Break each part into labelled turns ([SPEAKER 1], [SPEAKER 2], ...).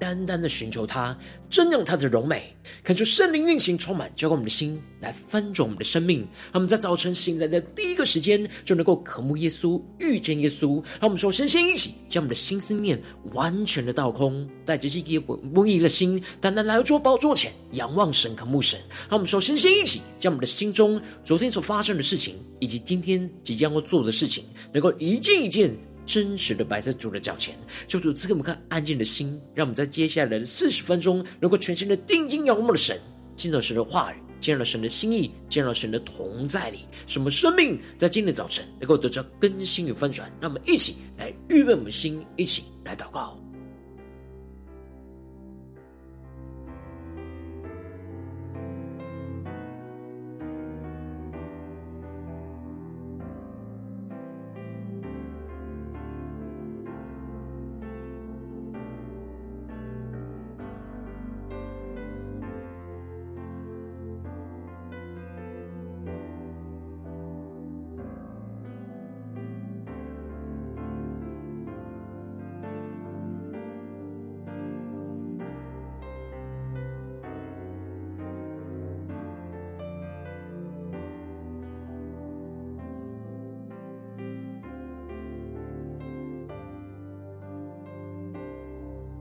[SPEAKER 1] 单单的寻求他，瞻仰他的荣美，恳求圣灵运行充满，浇灌我们的心，来翻转我们的生命。让我们在早晨醒来的第一个时间，就能够渴慕耶稣，遇见耶稣。让我们首先先一起将我们的心思念完全的倒空，带着这一颗不义的心，单单来到宝座前，仰望神，渴慕神。让我们首先先一起将我们的心中昨天所发生的事情，以及今天即将要做的事情，能够一件一件。真实的摆在主的脚前，求主赐给我们看安静的心，让我们在接下来的四十分钟，能够全心的定睛仰望的神，听到神的话语，见到神的心意，见到神的同在里，什么生命在今天早晨能够得到更新与翻转。让我们一起来预备我们的心，一起来祷告。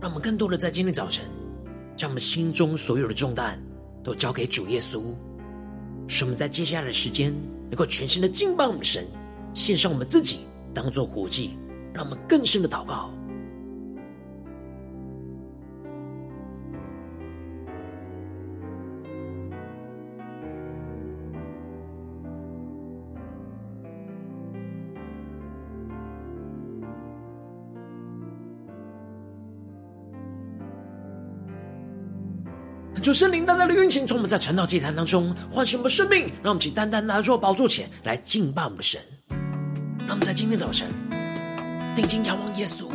[SPEAKER 1] 我们更多的在今天早晨，将我们心中所有的重担都交给主耶稣，使我们在接下来的时间能够全新的敬拜我们的神，献上我们自己当做活祭，让我们更深的祷告。圣灵单单的运行，从我们在晨祷祭坛当中唤醒我们的生命，让我们去单单拿出宝座前来敬拜我们的神。让我们在今天早晨定睛仰望耶稣，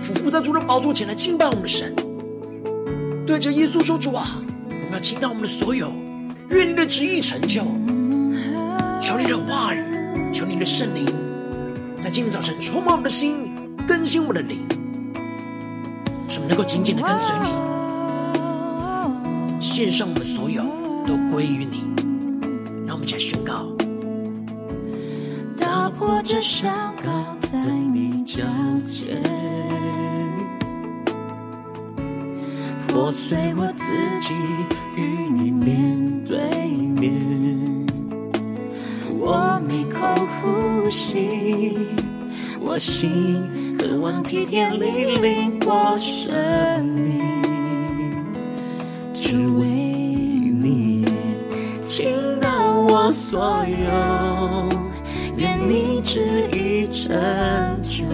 [SPEAKER 1] 俯伏在主的宝座前来敬拜我们的神，对着耶稣说：“主啊，我们要倾倒我们的所有，愿你的旨意成就。求你的话语，求你的圣灵，在今天早晨充满我们的心，更新我们的灵，使我们能够紧紧的跟随你。”献上我们所有，都归于你。让我们一起来宣告：
[SPEAKER 2] 打破这伤口，在你脚前，破碎我自己，与你面对面。我每口呼吸，我心渴望体贴你领我生命。所有，愿你旨意成就。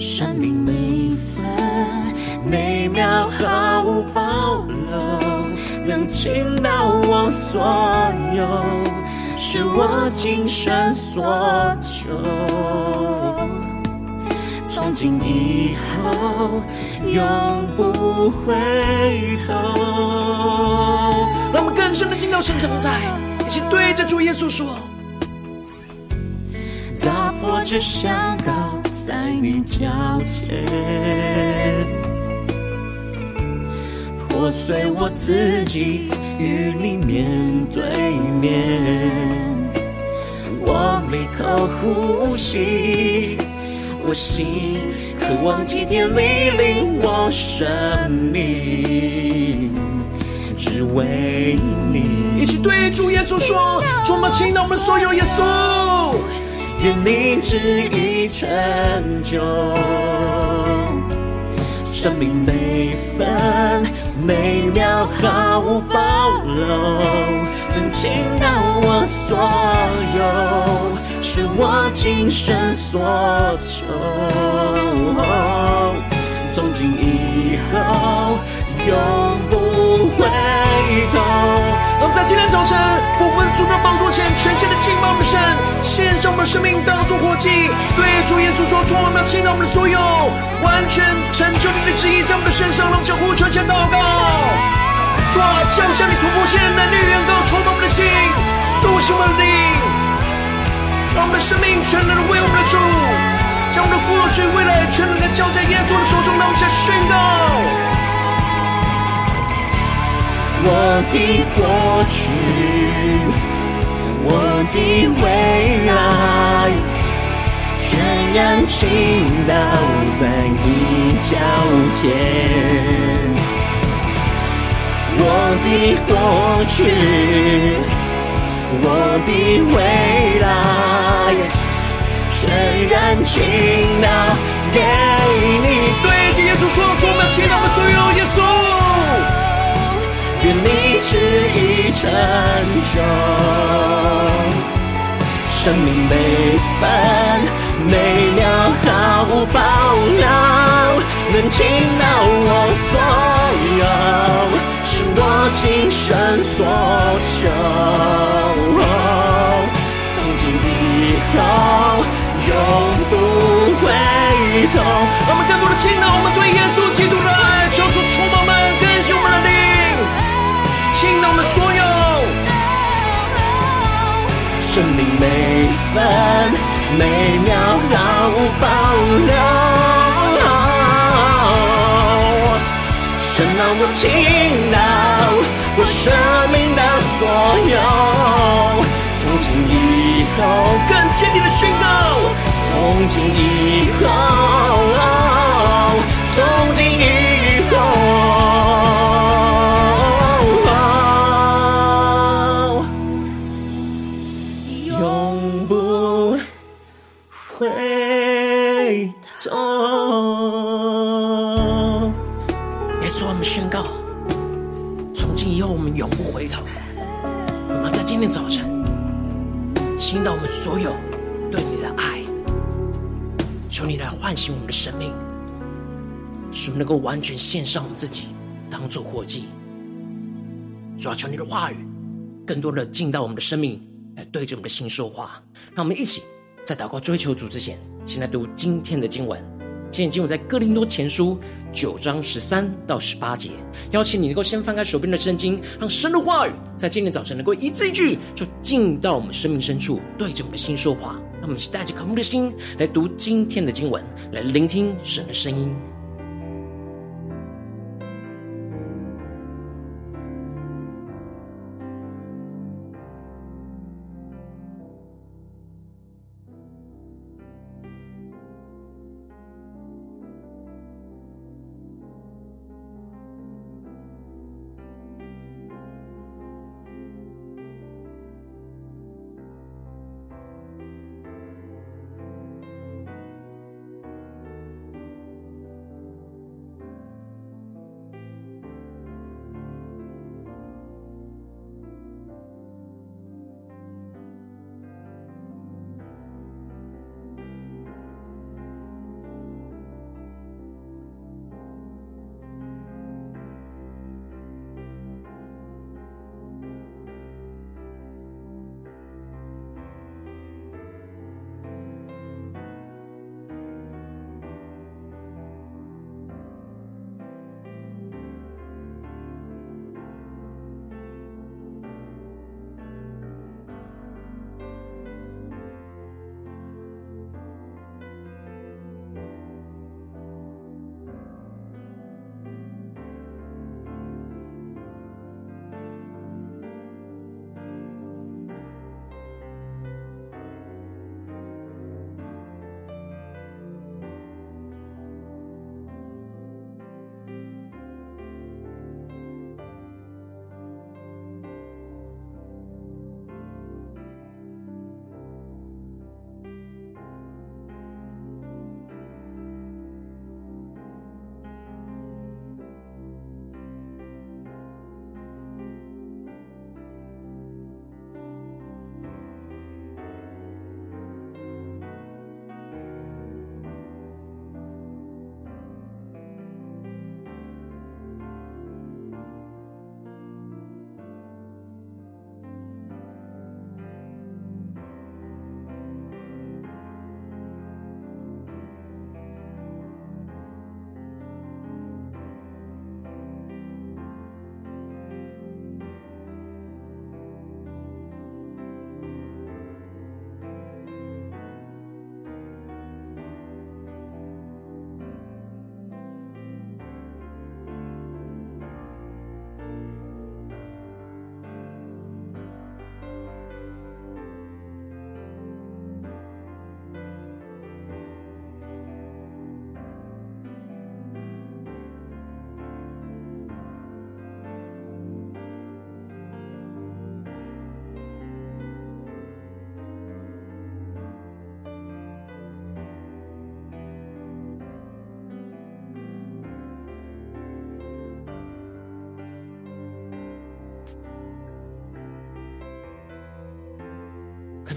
[SPEAKER 2] 生命每分每秒毫无保留，能倾倒我所有，是我今生所求。从今以后，永不回头。
[SPEAKER 1] 让我们更深的进到神同在，一起对着主耶稣说：
[SPEAKER 2] 打破这宣告，在你脚前，破碎我自己，与你面对面。我每口呼吸。我心渴望体贴你领我生命，只为你。
[SPEAKER 1] 一起对主耶稣说：主，我们倾倒我们所有，耶稣，
[SPEAKER 2] 愿你旨意成就。生命每分每秒毫无保留，能倾倒我所有。是我今生所求，从今以后永不回头。
[SPEAKER 1] 我们在今天早晨，俯伏在主的宝座前，全心的敬拜我们的神，献上我们的生命当作活祭，对主耶稣说：主，我们要倾倒我们的所有，完全成就你的旨意在我们的身上，让我们相互传献祷告。主啊，降下你突破性的能力，远高充满我们的心，苏醒我们的灵，让我们的生命全然的为我们的主，将我们的过去、未来全然的交在耶稣的手中，让我们宣告：
[SPEAKER 2] 我的过去，我的未来，全然倾倒在你脚前。我的过去，我的未来，全然倾倒给你。
[SPEAKER 1] 对，今天主说，充满倾倒我们所有耶稣，
[SPEAKER 2] 愿你旨意成就，生命每分每秒毫无保留，能倾倒我所有。是我今生所求，今以后永不回头。
[SPEAKER 1] 让我们更多的倾倒我们对耶稣基督的爱，求主触摸我们，更新我们的灵，倾倒我们所有
[SPEAKER 2] 生命每分每秒毫无保留。神让我倾倒我生命的所有，从今以后
[SPEAKER 1] 更坚定的宣告，
[SPEAKER 2] 从今以
[SPEAKER 1] 后，够完全献上我们自己，当做活祭。主要求你的话语更多的进到我们的生命，来对着我们的心说话。让我们一起在祷告追求主之前，先来读今天的经文。今天经文在哥林多前书九章十三到十八节，邀请你能够先翻开手边的圣经，让神的话语在今天早晨能够一字一句就进到我们生命深处，对着我们的心说话。让我们一起带着渴慕的心来读今天的经文，来聆听神的声音。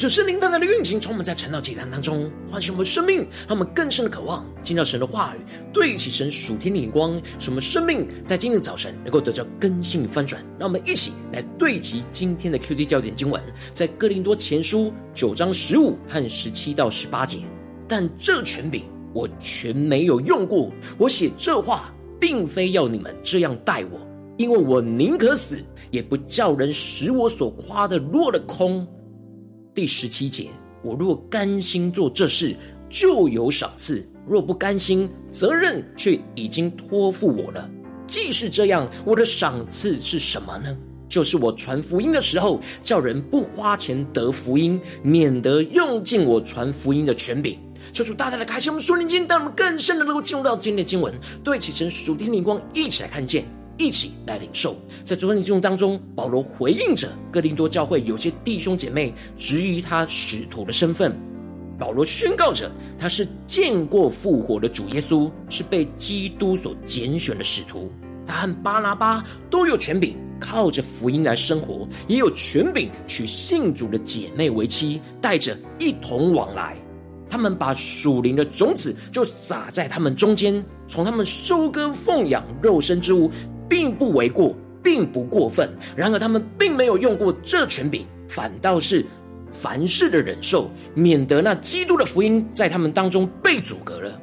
[SPEAKER 1] 看出圣灵大大的运行，充满在晨祷祭坛当中，唤醒我们生命，让我们更深的渴望听到神的话语，对齐神属天的眼光，使我们生命在今天早晨能够得到更新与翻转。让我们一起来对齐今天的 QD 焦点经文，在哥林多前书九章十五和十七到十八节。但这权柄我全没有用过，我写这话，并非要你们这样待我，因为我宁可死，也不叫人使我所夸的落了空。第十七节，我若甘心做这事，就有赏赐；若不甘心，责任却已经托付我了。既是这样，我的赏赐是什么呢？就是我传福音的时候，叫人不花钱得福音，免得用尽我传福音的权柄。求主大大的开启我们属灵经，带我们更深的能够进入到今天的经文，对起神属天灵光，一起来看见。一起来领受，在昨天的经文当中，保罗回应着哥林多教会有些弟兄姐妹质疑他使徒的身份。保罗宣告着，他是见过复活的主耶稣，是被基督所拣选的使徒。他和巴拿巴都有权柄，靠着福音来生活，也有权柄娶信主的姐妹为妻，带着一同往来。他们把属灵的种子就撒在他们中间，从他们收割奉养肉身之物。并不为过，并不过分。然而，他们并没有用过这权柄，反倒是凡事的忍受，免得那基督的福音在他们当中被阻隔了。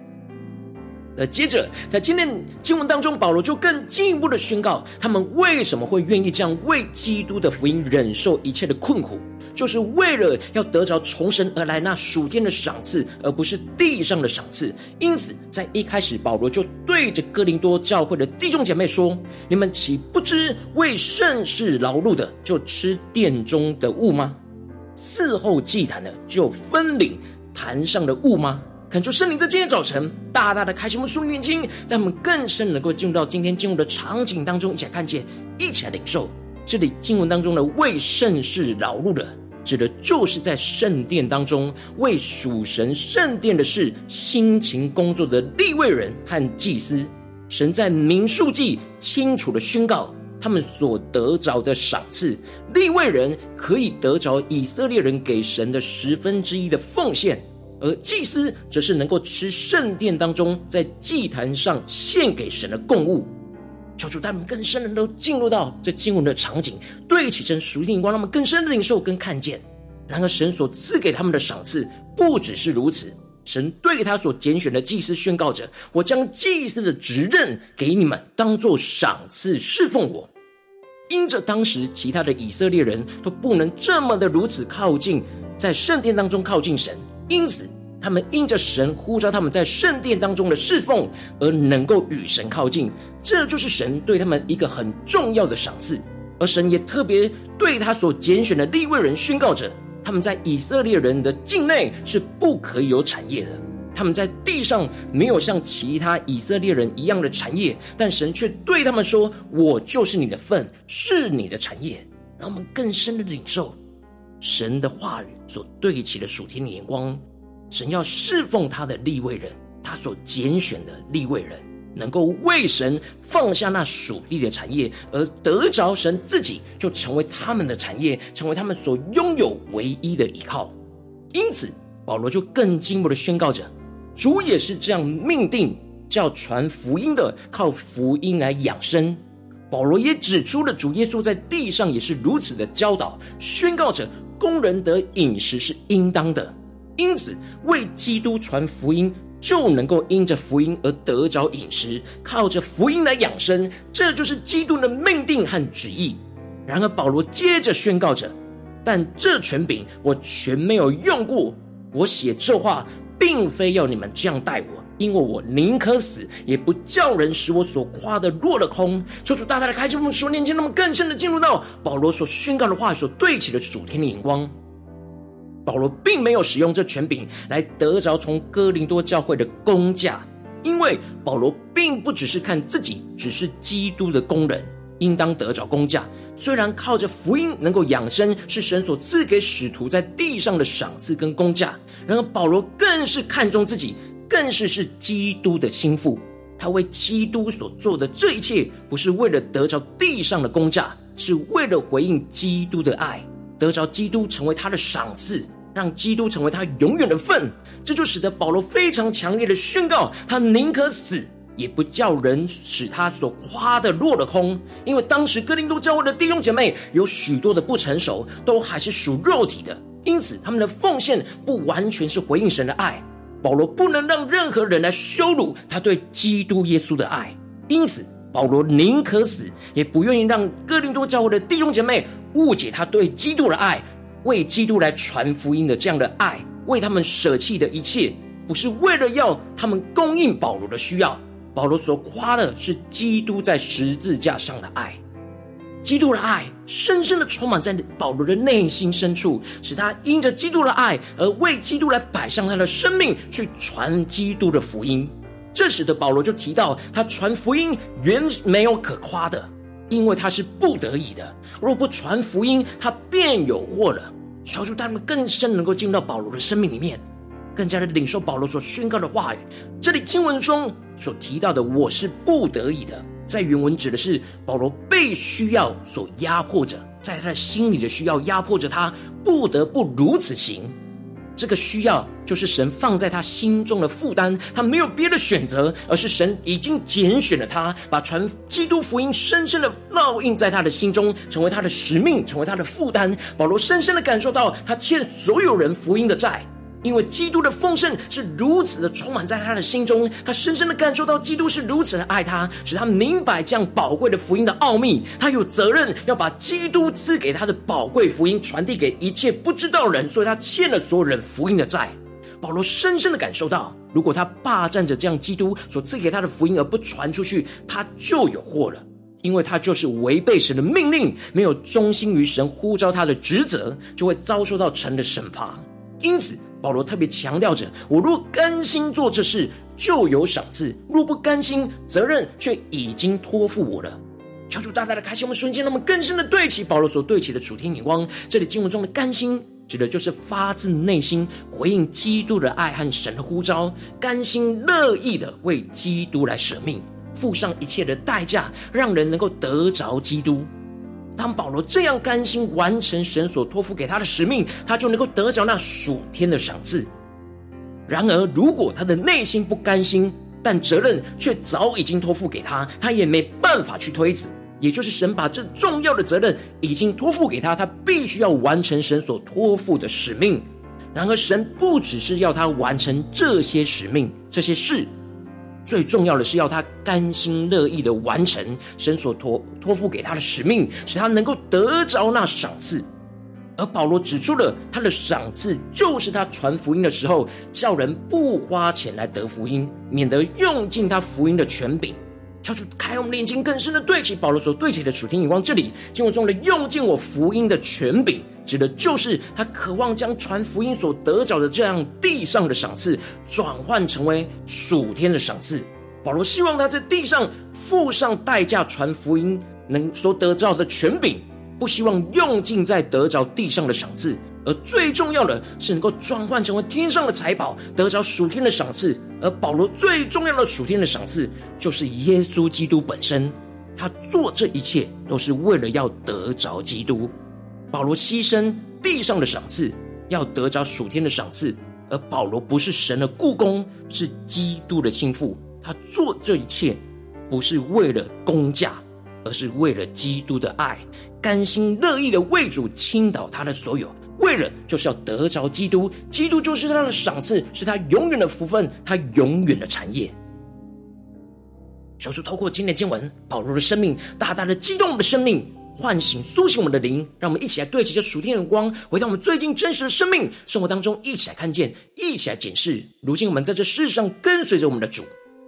[SPEAKER 1] 那接着，在今天经文当中，保罗就更进一步的宣告，他们为什么会愿意这样为基督的福音忍受一切的困苦。就是为了要得着从神而来那属天的赏赐，而不是地上的赏赐。因此，在一开始，保罗就对着哥林多教会的弟兄姐妹说：“你们岂不知为圣事劳碌的，就吃殿中的物吗？伺候祭坛的，就分领坛上的物吗？”恳求圣灵在今天早晨大大的开启我们属灵眼睛，让我们更深能够进入到今天进入的场景当中，一起来看见，一起来领受这里经文当中的为圣事劳碌的。指的就是在圣殿当中为属神圣殿的事辛勤工作的立位人和祭司。神在民数记清楚的宣告，他们所得着的赏赐，立位人可以得着以色列人给神的十分之一的奉献，而祭司则是能够吃圣殿当中在祭坛上献给神的供物。求主他们更深的都进入到这经文的场景，对齐神属天眼光，让他们更深的领受跟看见。然而，神所赐给他们的赏赐不只是如此，神对他所拣选的祭司宣告着：“我将祭司的职任给你们，当作赏赐侍奉我。”因着当时其他的以色列人都不能这么的如此靠近，在圣殿当中靠近神，因此。他们因着神呼召他们在圣殿当中的侍奉，而能够与神靠近，这就是神对他们一个很重要的赏赐。而神也特别对他所拣选的立位人宣告着：他们在以色列人的境内是不可以有产业的，他们在地上没有像其他以色列人一样的产业，但神却对他们说：“我就是你的份，是你的产业。”让我们更深的领受神的话语所对齐的属天的眼光。神要侍奉他的立位人，他所拣选的立位人，能够为神放下那属地的产业，而得着神自己就成为他们的产业，成为他们所拥有唯一的依靠。因此，保罗就更进一步的宣告着：主也是这样命定，叫传福音的靠福音来养生。保罗也指出了主耶稣在地上也是如此的教导，宣告着工人得饮食是应当的。因此，为基督传福音，就能够因着福音而得着饮食，靠着福音来养生，这就是基督的命定和旨意。然而，保罗接着宣告着：“但这权柄我全没有用过。我写这话，并非要你们这样待我，因为我宁可死，也不叫人使我所夸的落了空。”求主大大的开启我们属灵眼睛，那么更深的进入到保罗所宣告的话所对齐的属天的眼光。保罗并没有使用这权柄来得着从哥林多教会的工价，因为保罗并不只是看自己只是基督的工人，应当得着工价。虽然靠着福音能够养生，是神所赐给使徒在地上的赏赐跟工价，然而保罗更是看重自己，更是是基督的心腹。他为基督所做的这一切，不是为了得着地上的工价，是为了回应基督的爱。得着基督成为他的赏赐，让基督成为他永远的份。这就使得保罗非常强烈的宣告：他宁可死，也不叫人使他所夸的落了空。因为当时哥林多教会的弟兄姐妹有许多的不成熟，都还是属肉体的，因此他们的奉献不完全是回应神的爱。保罗不能让任何人来羞辱他对基督耶稣的爱，因此保罗宁可死，也不愿意让哥林多教会的弟兄姐妹误解他对基督的爱，为基督来传福音的这样的爱，为他们舍弃的一切，不是为了要他们供应保罗的需要。保罗所夸的是基督在十字架上的爱。基督的爱深深的充满在保罗的内心深处，使他因着基督的爱而为基督来摆上他的生命，去传基督的福音。这时的保罗就提到，他传福音原没有可夸的，因为他是不得已的。若不传福音，他便有祸了。求主他们更深能够进入到保罗的生命里面，更加的领受保罗所宣告的话语。这里经文中所提到的“我是不得已的”。在原文指的是保罗被需要所压迫着，在他的心里的需要压迫着他，不得不如此行。这个需要就是神放在他心中的负担，他没有别的选择，而是神已经拣选了他，把传基督福音深深的烙印在他的心中，成为他的使命，成为他的负担。保罗深深的感受到他欠所有人福音的债。因为基督的丰盛是如此的充满在他的心中，他深深的感受到基督是如此的爱他，使他明白这样宝贵的福音的奥秘。他有责任要把基督赐给他的宝贵福音传递给一切不知道的人，所以他欠了所有人福音的债。保罗深深的感受到，如果他霸占着这样基督所赐给他的福音而不传出去，他就有祸了，因为他就是违背神的命令，没有忠心于神呼召他的职责，就会遭受到神的审判。因此。保罗特别强调着：我若甘心做这事，就有赏赐；若不甘心，责任却已经托付我了。求主大大的开启我们瞬间，那么更深的对齐保罗所对齐的主题眼光。这里经文中的甘心，指的就是发自内心回应基督的爱和神的呼召，甘心乐意的为基督来舍命，付上一切的代价，让人能够得着基督。当保罗这样甘心完成神所托付给他的使命，他就能够得着那属天的赏赐。然而，如果他的内心不甘心，但责任却早已经托付给他，他也没办法去推辞。也就是神把这重要的责任已经托付给他，他必须要完成神所托付的使命。然而，神不只是要他完成这些使命、这些事。最重要的是要他甘心乐意的完成神所托托付给他的使命，使他能够得着那赏赐。而保罗指出了他的赏赐，就是他传福音的时候，叫人不花钱来得福音，免得用尽他福音的权柄。求主开我们眼睛，更深的对齐保罗所对齐的属天眼光。这里经文中的用尽我福音的权柄，指的就是他渴望将传福音所得着的这样地上的赏赐，转换成为属天的赏赐。保罗希望他在地上付上代价传福音，能所得着的权柄，不希望用尽在得着地上的赏赐。而最重要的是能够转换成为天上的财宝，得着属天的赏赐。而保罗最重要的属天的赏赐，就是耶稣基督本身。他做这一切都是为了要得着基督。保罗牺牲地上的赏赐，要得着属天的赏赐。而保罗不是神的雇工，是基督的心腹。他做这一切，不是为了工价，而是为了基督的爱，甘心乐意的为主倾倒他的所有。为了就是要得着基督，基督就是他的赏赐，是他永远的福分，他永远的产业。小主透过今天的经文，保罗的生命大大的激动我们的生命，唤醒苏醒我们的灵，让我们一起来对齐这属天的光，回到我们最近真实的生命生活当中，一起来看见，一起来检视。如今我们在这世上跟随着我们的主。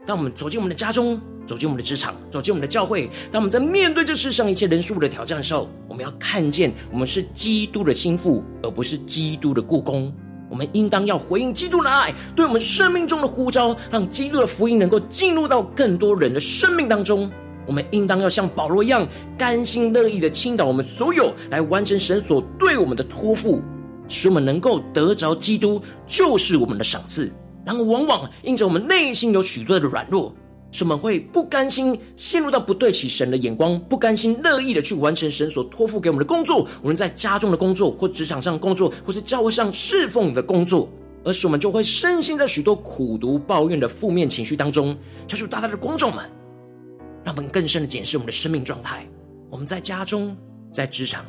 [SPEAKER 1] 当我们走进我们的家中，走进我们的职场，走进我们的教会，当我们在面对这世上一切人数的挑战的时候，我们要看见我们是基督的心腹，而不是基督的雇工。我们应当要回应基督的爱，对我们生命中的呼召，让基督的福音能够进入到更多人的生命当中。我们应当要像保罗一样，甘心乐意的倾倒我们所有，来完成神所对我们的托付，使我们能够得着基督，就是我们的赏赐。然后，往往因着我们内心有许多的软弱，使我们会不甘心陷入到不对齐神的眼光，不甘心乐意的去完成神所托付给我们的工作，无论在家中的工作，或职场上工作，或是教会上侍奉的工作，而使我们就会深陷在许多苦毒抱怨的负面情绪当中。求主大大的光照们，让我们更深的检视我们的生命状态。我们在家中、在职场、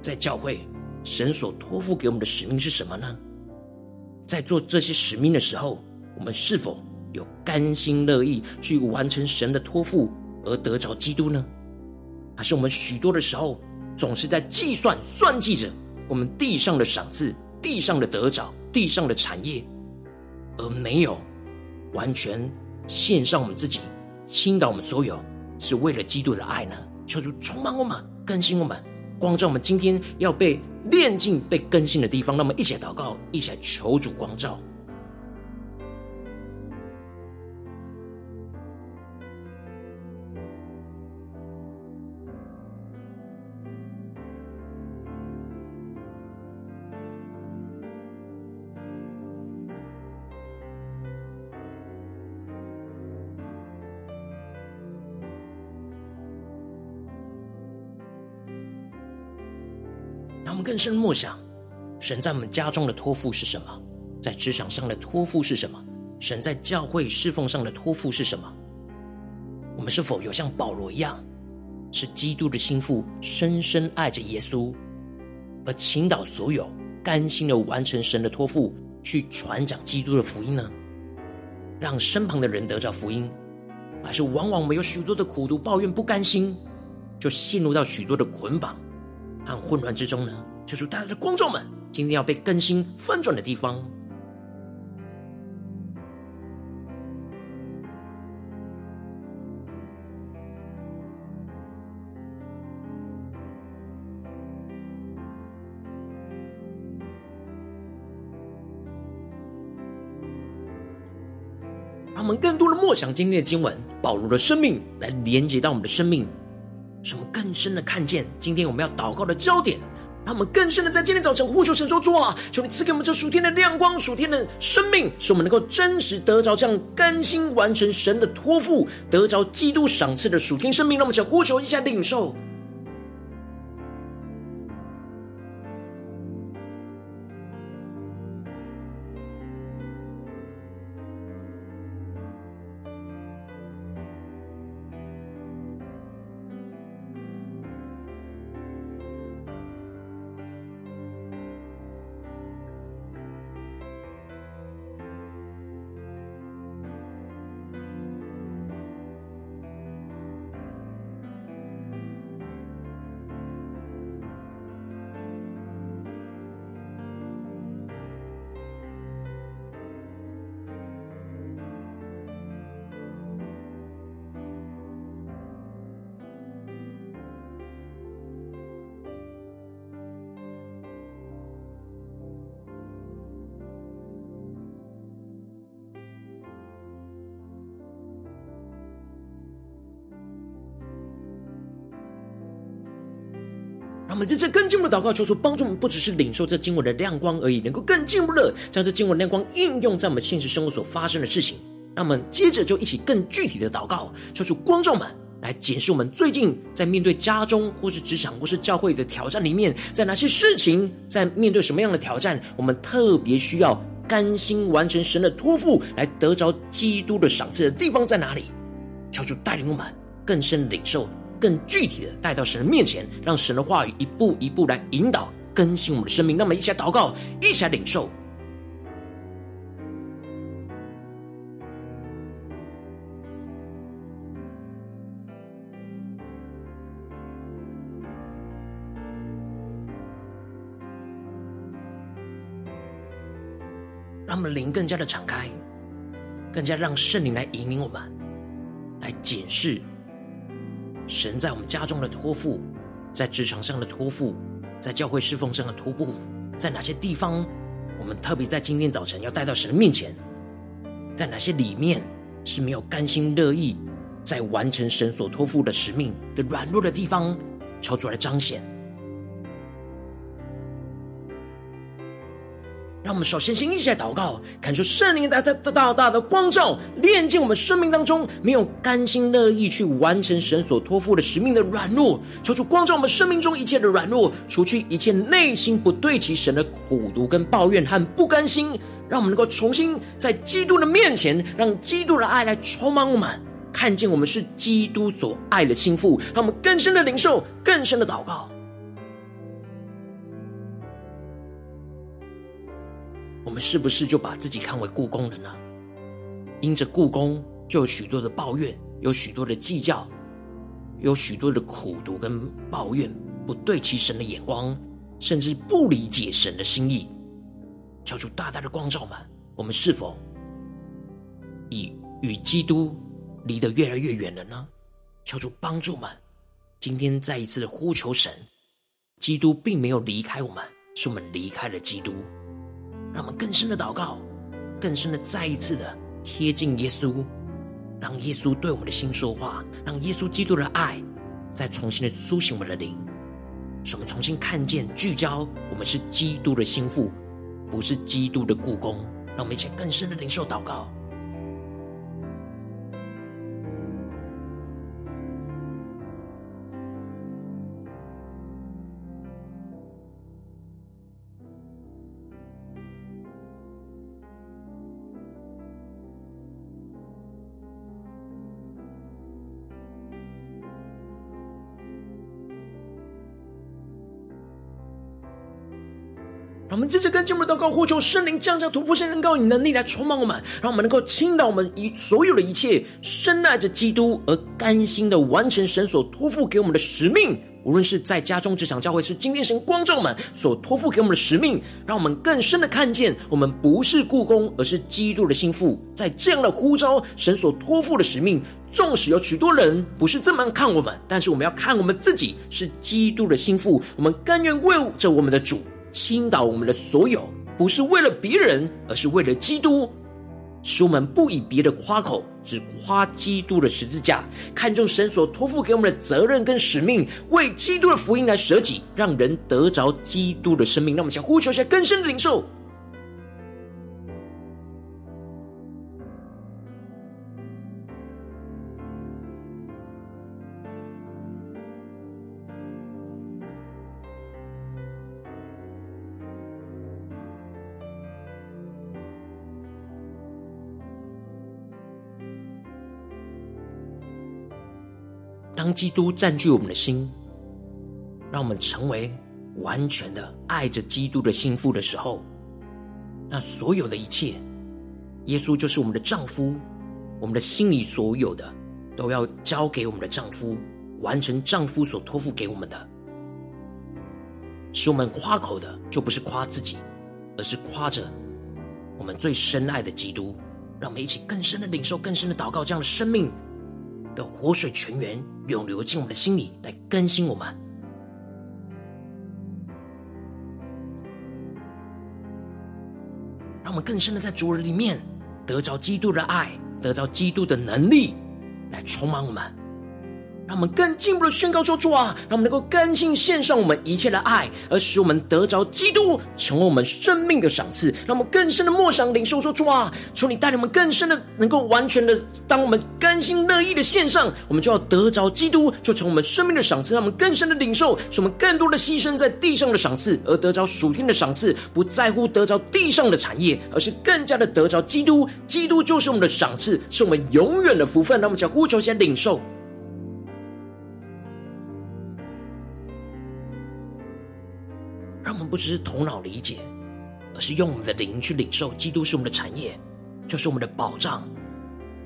[SPEAKER 1] 在教会，神所托付给我们的使命是什么呢？在做这些使命的时候，我们是否有甘心乐意去完成神的托付而得着基督呢？还是我们许多的时候总是在计算、算计着我们地上的赏赐、地上的得着、地上的产业，而没有完全献上我们自己、倾倒我们所有，是为了基督的爱呢？求主充满我们，更新我们，光照我们。今天要被炼净、被更新的地方，那么一起来祷告，一起来求主光照。更深默想，神在我们家中的托付是什么？在职场上的托付是什么？神在教会侍奉上的托付是什么？我们是否有像保罗一样，是基督的心腹，深深爱着耶稣，而倾倒所有，甘心的完成神的托付，去传讲基督的福音呢？让身旁的人得着福音，还是往往我们有许多的苦读、抱怨、不甘心，就陷入到许多的捆绑和混乱之中呢？求主大家的观众们，今天要被更新翻转的地方，让我们更多的默想今天的经文，保罗的生命来连接到我们的生命，使我们更深的看见今天我们要祷告的焦点。让我们更深的在今天早晨呼求神说：“主啊，求你赐给我们这属天的亮光、属天的生命，使我们能够真实得着这样甘心完成神的托付，得着基督赏赐的属天生命。”让我们想呼求一下领受。我们在这更进一步的祷告，求主帮助我们，不只是领受这经文的亮光而已，能够更进一步的将这经文亮光应用在我们现实生活所发生的事情。那我们接着就一起更具体的祷告，求主光照们来检视我们最近在面对家中或是职场或是教会的挑战里面，在哪些事情，在面对什么样的挑战，我们特别需要甘心完成神的托付，来得着基督的赏赐的地方在哪里？求主带领我们更深领受。更具体的带到神的面前，让神的话语一步一步来引导更新我们的生命。那么，一起来祷告，一起来领受。让我们灵更加的敞开，更加让圣灵来引领我们，来检视。神在我们家中的托付，在职场上的托付，在教会侍奉上的托付，在哪些地方，我们特别在今天早晨要带到神的面前？在哪些里面是没有甘心乐意在完成神所托付的使命的软弱的地方，求主来彰显，让我们首先先一起来祷告，感受圣灵大大大大的光照，炼净我们生命当中没有甘心乐意去完成神所托付的使命的软弱，求主光照我们生命中一切的软弱，除去一切内心不对齐神的苦毒跟抱怨和不甘心，让我们能够重新在基督的面前，让基督的爱来充满我们，看见我们是基督所爱的心腹，让我们更深的领受，更深的祷告。我们是不是就把自己看为故宫了呢？因着故宫，就有许多的抱怨，有许多的计较，有许多的苦读跟抱怨，不对齐神的眼光，甚至不理解神的心意。求主大大的光照们，我们是否已与基督离得越来越远了呢？求主帮助们，今天再一次的呼求神，基督并没有离开我们，是我们离开了基督。让我们更深的祷告，更深的再一次的贴近耶稣，让耶稣对我们的心说话，让耶稣基督的爱再重新的苏醒我们的灵，使我们重新看见聚焦，我们是基督的心腹，不是基督的故宫。让我们一起更深的灵受祷告。接着跟进我们的祷告，呼求圣灵降下突破性、能高以能力来充满我们，让我们能够倾倒我们以所有的一切，深爱着基督而甘心的完成神所托付给我们的使命。无论是在家中、职场、教会，是今天神光照我们所托付给我们的使命，让我们更深的看见，我们不是雇工，而是基督的心腹。在这样的呼召，神所托付的使命，纵使有许多人不是这么看我们，但是我们要看我们自己是基督的心腹，我们甘愿为着我们的主。倾倒我们的所有，不是为了别人，而是为了基督，使我们不以别的夸口，只夸基督的十字架，看重神所托付给我们的责任跟使命，为基督的福音来舍己，让人得着基督的生命。那我们想呼求一下更深的领受。当基督占据我们的心，让我们成为完全的爱着基督的心腹的时候，那所有的一切，耶稣就是我们的丈夫，我们的心里所有的都要交给我们的丈夫，完成丈夫所托付给我们的。使我们夸口的，就不是夸自己，而是夸着我们最深爱的基督。让我们一起更深的领受，更深的祷告，这样的生命的活水泉源涌流进我们的心里，来更新我们，让我们更深的在主里面得着基督的爱，得着基督的能力，来充满我们。让我们更进一步的宣告说：“主啊，让我们能够甘心献上我们一切的爱，而使我们得着基督成为我们生命的赏赐。让我们更深的默想领受说：主啊，求你带领我们更深的，能够完全的，当我们甘心乐意的献上，我们就要得着基督，就成为我们生命的赏赐。让我们更深的领受，使我们更多的牺牲在地上的赏赐，而得着属天的赏赐。不在乎得着地上的产业，而是更加的得着基督。基督就是我们的赏赐，是我们永远的福分。让我们将呼求先领受。”不只是头脑理解，而是用我们的灵去领受。基督是我们的产业，就是我们的保障，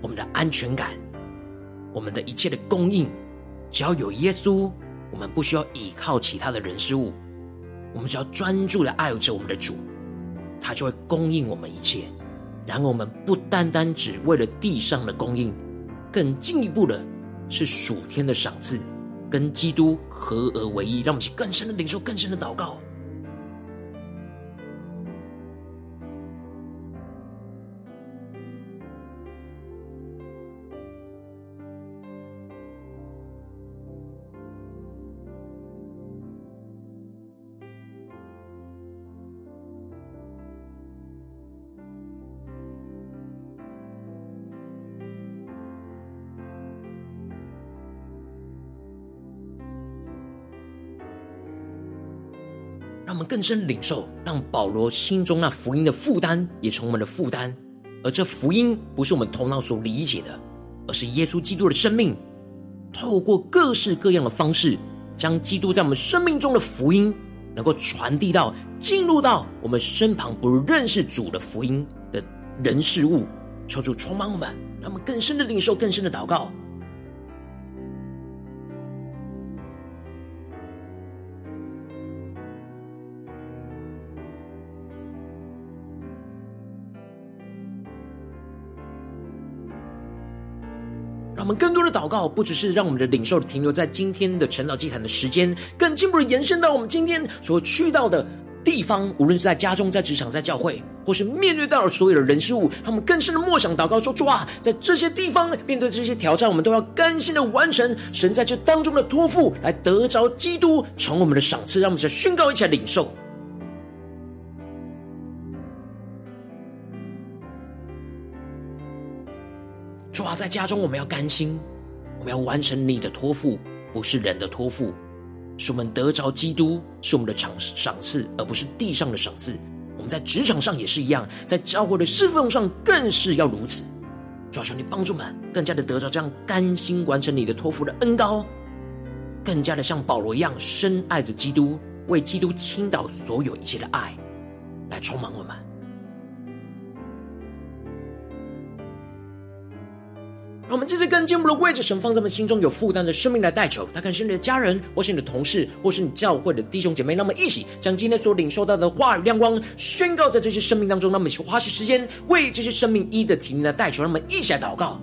[SPEAKER 1] 我们的安全感，我们的一切的供应。只要有耶稣，我们不需要依靠其他的人事物，我们只要专注的爱着我们的主，他就会供应我们一切。然后，我们不单单只为了地上的供应，更进一步的是属天的赏赐，跟基督合而为一，让我们去更深的领受，更深的祷告。更深领受，让保罗心中那福音的负担也成为我们的负担。而这福音不是我们头脑所理解的，而是耶稣基督的生命，透过各式各样的方式，将基督在我们生命中的福音，能够传递到、进入到我们身旁不认识主的福音的人事物。求主充满我们，让我们更深的领受、更深的祷告。们更多的祷告，不只是让我们的领受停留在今天的晨祷祭坛的时间，更进一步的延伸到我们今天所去到的地方，无论是在家中、在职场、在教会，或是面对到了所有的人事物，他们更深的默想祷告说：主啊，在这些地方面对这些挑战，我们都要甘心的完成神在这当中的托付，来得着基督从我们的赏赐。让我们再宣告一起来领受。主啊，在家中我们要甘心，我们要完成你的托付，不是人的托付，是我们得着基督，是我们的赏赏赐，而不是地上的赏赐。我们在职场上也是一样，在教会的侍奉上更是要如此。主啊，求你帮助们，更加的得着这样甘心完成你的托付的恩膏，更加的像保罗一样深爱着基督，为基督倾倒所有一切的爱，来充满我们。让我们这次跟进步的位置，神放在我们心中有负担的生命来代求。他可能是你的家人，或是你的同事，或是你教会的弟兄姐妹。那么一起将今天所领受到的话语亮光宣告在这些生命当中。那么一起花些时间为这些生命一的提名来代求。让我们一起来祷告。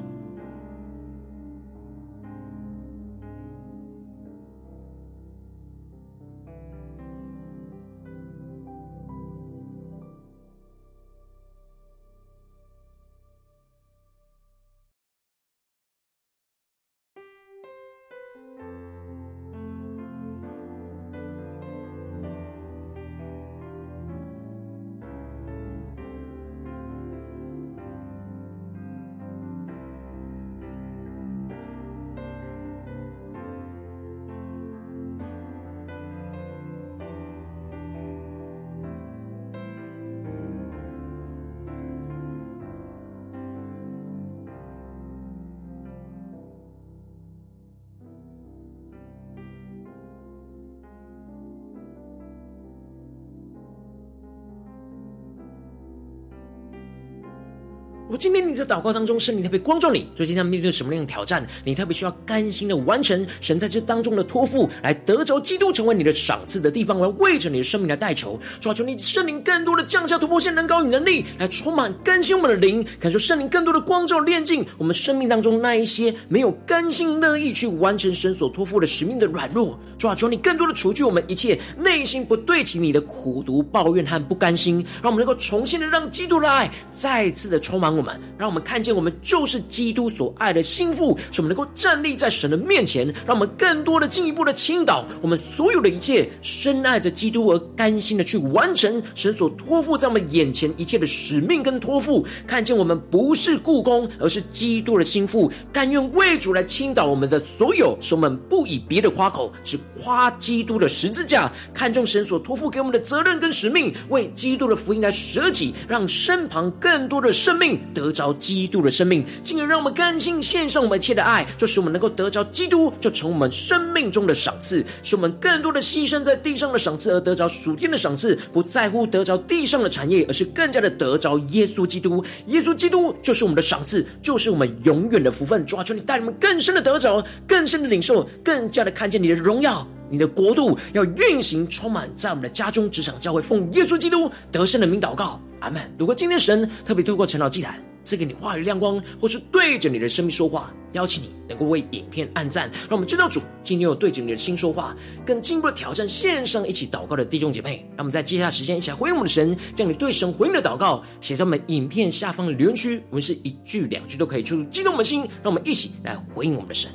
[SPEAKER 1] 在祷告当中，圣灵特别光照你，最近在面对什么样的挑战？你特别需要甘心的完成神在这当中的托付，来得着基督成为你的赏赐的地方，来为着你的生命来代求。抓住，你圣灵更多的降下突破性能高与能力，来充满更新我们的灵，感受圣灵更多的光照炼净我们生命当中那一些没有甘心乐意去完成神所托付的使命的软弱。抓住，你更多的除去我们一切内心不对齐你的苦毒、抱怨和不甘心，让我们能够重新的让基督的爱再次的充满我们，让让我们看见我们就是基督所爱的心腹，使我们能够站立在神的面前，让我们更多的进一步的倾倒我们所有的一切，深爱着基督而甘心的去完成神所托付在我们眼前一切的使命跟托付，看见我们不是雇工，而是基督的心腹，甘愿为主来倾倒我们的所有，使我们不以别的夸口，只夸基督的十字架，看重神所托付给我们的责任跟使命，为基督的福音来舍己，让身旁更多的生命得着基督的生命，进而让我们甘心献上我们一切的爱，就使我们能够得着基督，就成我们生命中的赏赐，使我们更多的牺牲在地上的赏赐，而得着属天的赏赐，不在乎得着地上的产业，而是更加的得着耶稣基督。耶稣基督就是我们的赏赐，就是我们永远的福分。主啊，求你带你们更深的得着，更深的领受，更加的看见你的荣耀。你的国度要运行，充满在我们的家中、职场、教会，奉耶稣基督得胜的名祷告，阿门。如果今天神特别透过陈老祭坛赐给你话语亮光，或是对着你的生命说话，邀请你能够为影片按赞，让我们知道主今天有对着你的心说话，更进一步的挑战线上一起祷告的弟兄姐妹。让我们在接下来时间一起来回应我们的神，将你对神回应的祷告写在我们影片下方的留言区，我们是一句两句都可以，出激动我们的心，让我们一起来回应我们的神。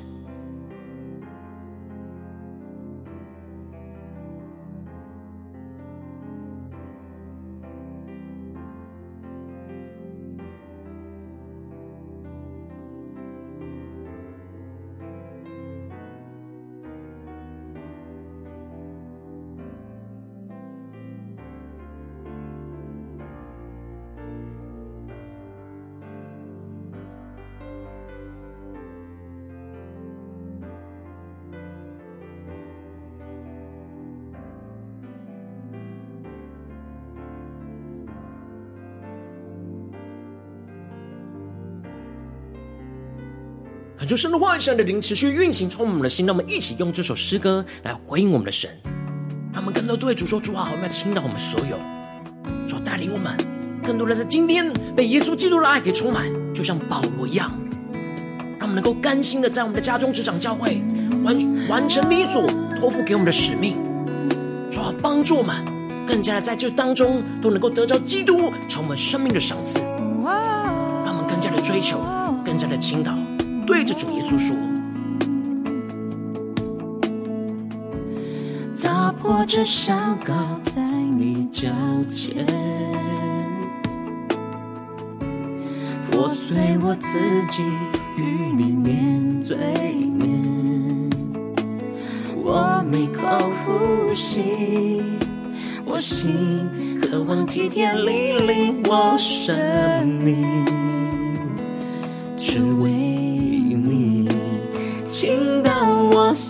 [SPEAKER 1] 求神的话语、神的灵持续运行，充满我们的心。让我们一起用这首诗歌来回应我们的神。让我们更多对主说：“主啊，我们要倾倒我们所有，主带领我们更多的在今天被耶稣基督的爱给充满，就像保罗一样，让我们能够甘心的在我们的家中、职场、教会完完成你所托付给我们的使命。主啊，帮助我们更加的在这当中都能够得着基督成为我们生命的赏赐，让我们更加的追求，更加的倾倒。”对着主耶稣说：“
[SPEAKER 2] 打破这山高在你脚前，破碎我自己与你面对面。我每口呼吸，我心渴望体贴你领我生命，只为。”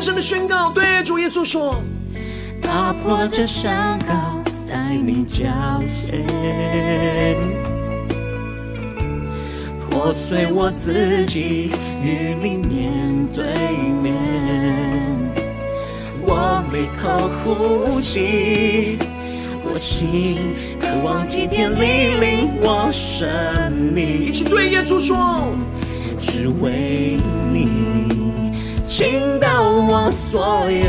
[SPEAKER 1] 更深的宣告，对主耶稣说：“
[SPEAKER 2] 打破这伤口在你脚前，破碎我自己与你面对面。我每口呼吸，我心渴望今天你领我生命。”
[SPEAKER 1] 一起对耶稣说：“
[SPEAKER 2] 只为你。”倾倒我所有，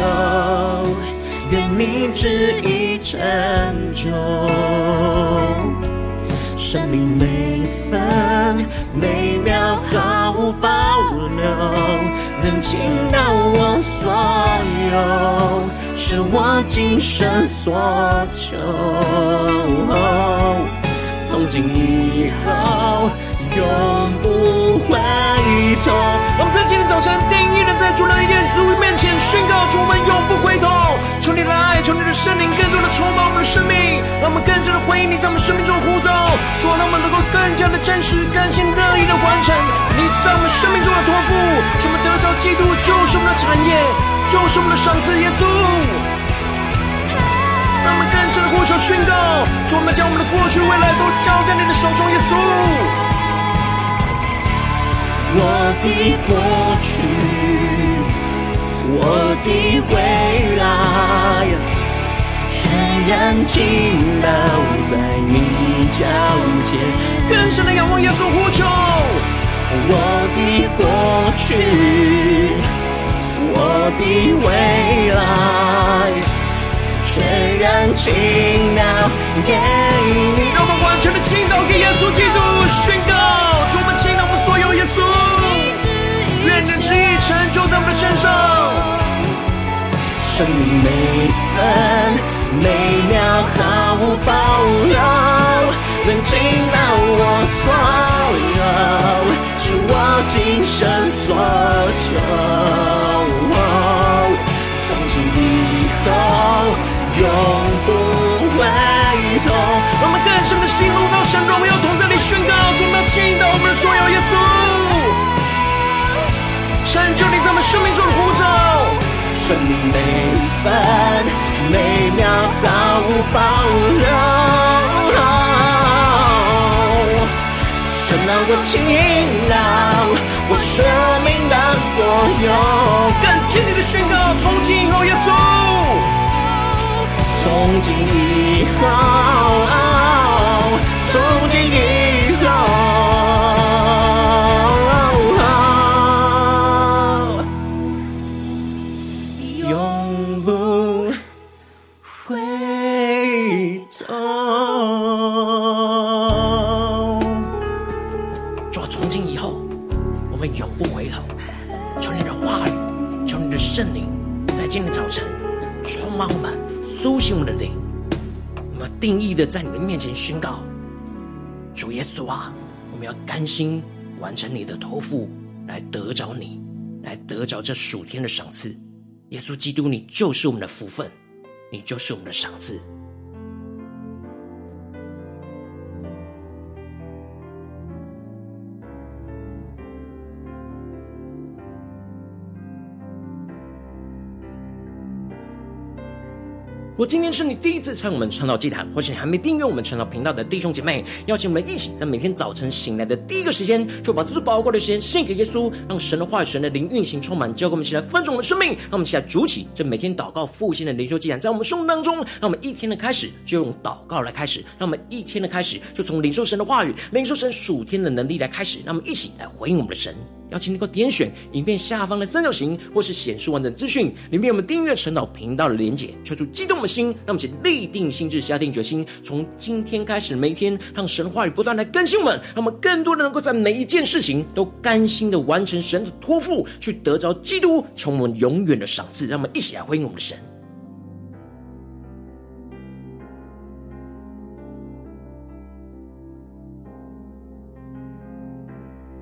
[SPEAKER 2] 愿你旨意成就。生命每分每秒毫无保留，能倾倒我所有，是我今生所求。从今以后。永不回头。
[SPEAKER 1] 我们在今天早晨定义的在主的耶稣面前宣告：主，我们永不回头。求你的爱，求你的圣灵更多的充满我们的生命，让我们更加的回应你在我们生命中的呼召。主，让我们能够更加的真实、甘心、乐意的完成你在我们生命中的托付。使我们得着基督，就是我们的产业，就是我们的赏赐。耶稣，让我们更深的呼求宣告：主，我们将我们的过去、未来都交在你的手中。耶稣。
[SPEAKER 2] 我的过去，我的未来，全然倾倒在你脚前。
[SPEAKER 1] 更深的仰望耶稣呼求。
[SPEAKER 2] 我的过去，我的未来，全然倾倒给你。
[SPEAKER 1] 让我们完全的倾倒给耶稣基督，宣告，的身上，
[SPEAKER 2] 生命每分每秒毫无保留，能倾倒我所有，是我今生所求。从今以后永
[SPEAKER 1] 生命
[SPEAKER 2] 每分每秒毫无保留，神让我倾倒我生命的所有，
[SPEAKER 1] 更坚定的宣告：从今以后，耶稣，
[SPEAKER 2] 从今以后，从今以用的灵，我们
[SPEAKER 1] 定义的在你们面前宣告，主耶稣啊，我们要甘心完成你的托付，来得着你，来得着这属天的赏赐。耶稣基督，你就是我们的福分，你就是我们的赏赐。果今天是你第一次参与我们传道祭坛，或是你还没订阅我们传道频道的弟兄姐妹，邀请我们一起在每天早晨醒来的第一个时间，就把这最宝贵的时间献给耶稣，让神的话语、神的灵运行充满，教给我们起来分盛我们的生命，让我们起来筑起这每天祷告复兴的灵修祭坛，在我们生命当中，让我们一天的开始就用祷告来开始，让我们一天的开始就从领受神的话语、领受神属天的能力来开始，让我们一起来回应我们的神。邀请你能够点选影片下方的三角形，或是显示完整资讯里面有我们订阅晨祷频道的连结，求出激动的心，让我们请立定心智，下定决心，从今天开始每一天，让神话语不断来更新我们，让我们更多的能够在每一件事情都甘心的完成神的托付，去得着基督从我们永远的赏赐，让我们一起来回应我们的神。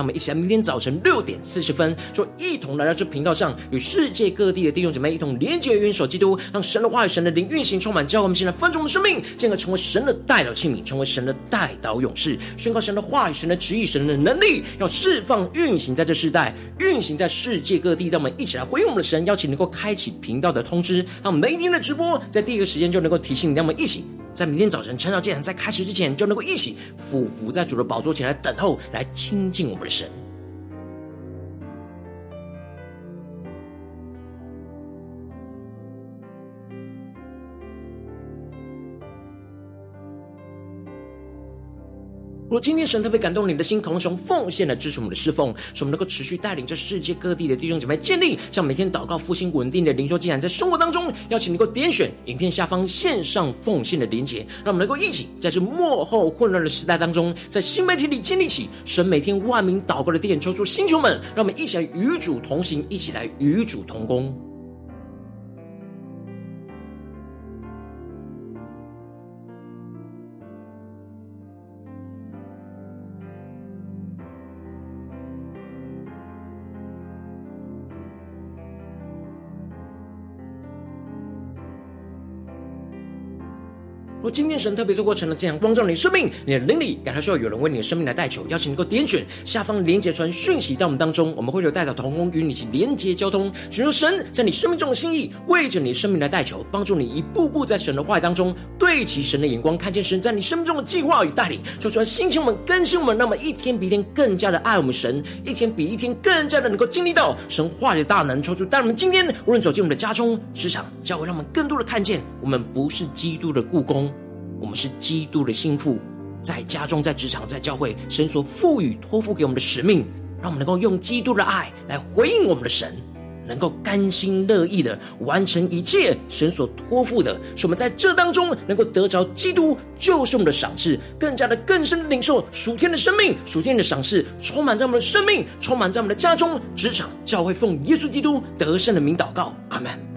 [SPEAKER 1] 让我们一起来，明天早晨六点四十分，就一同来到这频道上，与世界各地的弟兄姐妹一同连接、元首基督，让神的话语、神的灵运行充满，教我们现在分盛我们生命，进而成为神的代祷器皿，成为神的代祷勇士，宣告神的话语、神的旨意、神的能力，要释放、运行在这世代，运行在世界各地。让我们一起来回应我们的神，邀请能够开启频道的通知，让每一天的直播在第一个时间就能够提醒你。让我们一起在明天早晨晨祷祭坛在开始之前，就能够一起俯伏在主的宝座前来等候，来亲近我们的神。如果今天神特别感动你的心，渴望从奉献来支持我们的侍奉，使我们能够持续带领着世界各地的弟兄姐妹建立像每天祷告复兴稳定的灵修竟然，在生活当中，邀请你能够点选影片下方线上奉献的连结，让我们能够一起在这幕后混乱的时代当中，在新媒体里建立起神每天万名祷告的殿，抽出星球们，让我们一起来与主同行，一起来与主同工。今天神特别透过晨祷这样光照你的。生命，你的。灵里感到需要有人为你的。生命来代求，邀请能够点选下方连结传讯息到我们当中，我们会有代祷同工与你一起连结交通，寻求神在你生命中的。心意，为着你生命来代求，帮助你一步步在神的。话语当中对齐神的。眼光，看见神在你生命中的。计划与带领，说出来兴起我们更新我们，那么一天比一天更加的。爱我们神，一天比一天更加的。能够经历到神话语的。大能，抽出带我们今天无论走进我们的。家中、职场、教会，让我们更多的。看见我们不是基督的。故宫。我们是基督的心腹，在家中、在职场、在教会，神所赋予、托付给我们的使命，让我们能够用基督的爱来回应我们的神，能够甘心乐意的完成一切神所托付的，使我们在这当中能够得着基督就是我们的赏赐，更加的更深的领受属天的生命、属天的赏赐，充满在我们的生命，充满在我们的家中、职场、教会，奉耶稣基督得胜的名祷告，阿门。